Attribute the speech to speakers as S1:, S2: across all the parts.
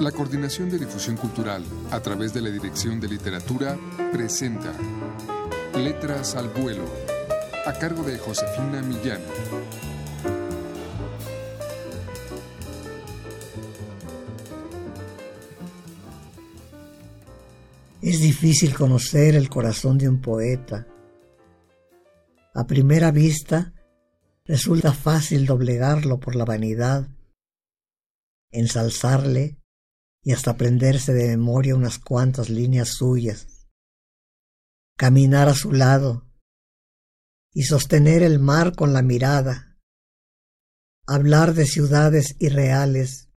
S1: La Coordinación de Difusión Cultural, a través de la Dirección de Literatura, presenta Letras al Vuelo, a cargo de Josefina Millán.
S2: Es difícil conocer el corazón de un poeta. A primera vista, resulta fácil doblegarlo por la vanidad, ensalzarle y hasta aprenderse de memoria unas cuantas líneas suyas, caminar a su lado y sostener el mar con la mirada, hablar de ciudades irreales,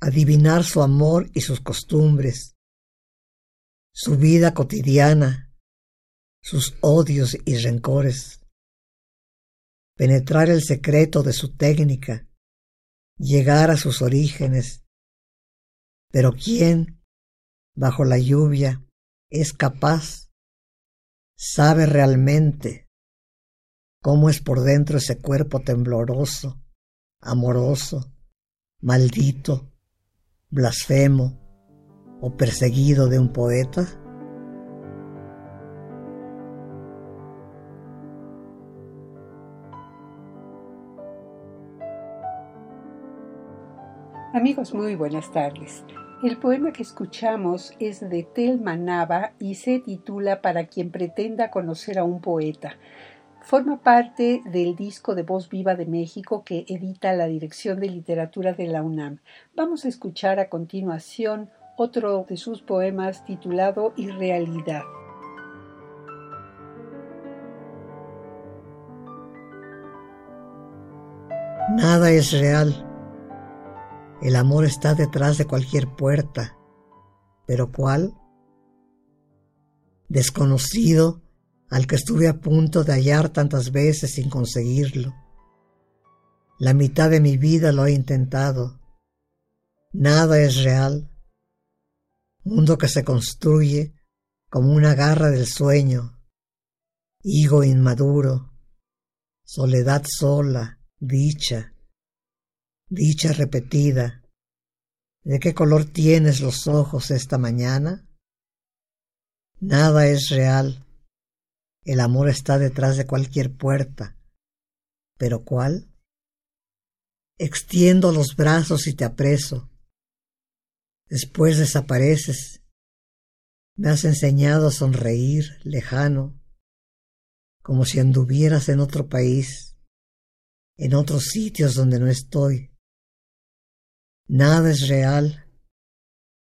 S2: adivinar su amor y sus costumbres, su vida cotidiana, sus odios y rencores, penetrar el secreto de su técnica, llegar a sus orígenes pero ¿quién, bajo la lluvia, es capaz, sabe realmente cómo es por dentro ese cuerpo tembloroso, amoroso, maldito, blasfemo o perseguido de un poeta?
S3: Amigos, muy buenas tardes. El poema que escuchamos es de Telma Nava y se titula Para quien pretenda conocer a un poeta. Forma parte del disco de Voz Viva de México que edita la Dirección de Literatura de la UNAM. Vamos a escuchar a continuación otro de sus poemas titulado Irrealidad.
S2: Nada es real el amor está detrás de cualquier puerta, pero ¿cuál? Desconocido al que estuve a punto de hallar tantas veces sin conseguirlo. La mitad de mi vida lo he intentado. Nada es real. Mundo que se construye como una garra del sueño. Higo inmaduro. Soledad sola, dicha, dicha repetida. ¿De qué color tienes los ojos esta mañana? Nada es real. El amor está detrás de cualquier puerta. ¿Pero cuál? Extiendo los brazos y te apreso. Después desapareces. Me has enseñado a sonreír lejano, como si anduvieras en otro país, en otros sitios donde no estoy. Nada es real.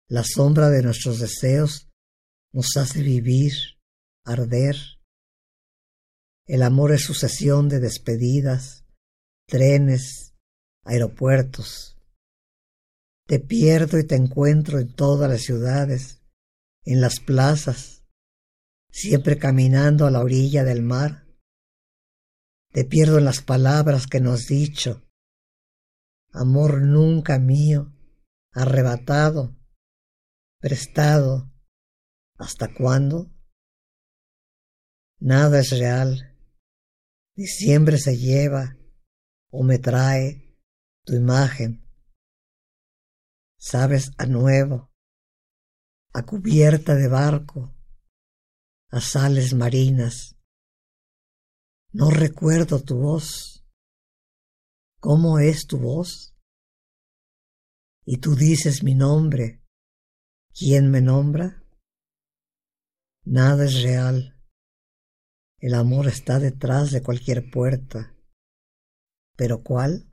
S2: La sombra de nuestros deseos nos hace vivir, arder. El amor es sucesión de despedidas, trenes, aeropuertos. Te pierdo y te encuentro en todas las ciudades, en las plazas, siempre caminando a la orilla del mar. Te pierdo en las palabras que nos has dicho, amor nunca mío, arrebatado, prestado, ¿hasta cuándo? Nada es real. Diciembre se lleva o me trae tu imagen. Sabes a nuevo, a cubierta de barco, a sales marinas. No recuerdo tu voz ¿Cómo es tu voz? Y tú dices mi nombre. ¿Quién me nombra? Nada es real. El amor está detrás de cualquier puerta. ¿Pero cuál?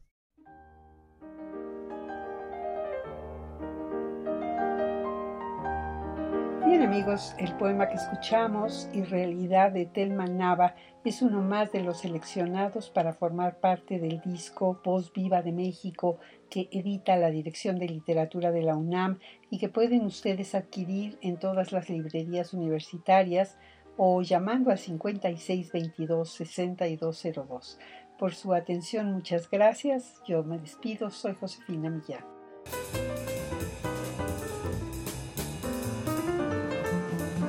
S3: Amigos, el poema que escuchamos, Irrealidad de Telma Nava, es uno más de los seleccionados para formar parte del disco Voz Viva de México que edita la Dirección de Literatura de la UNAM y que pueden ustedes adquirir en todas las librerías universitarias o llamando a 5622-6202. Por su atención, muchas gracias. Yo me despido. Soy Josefina Millán.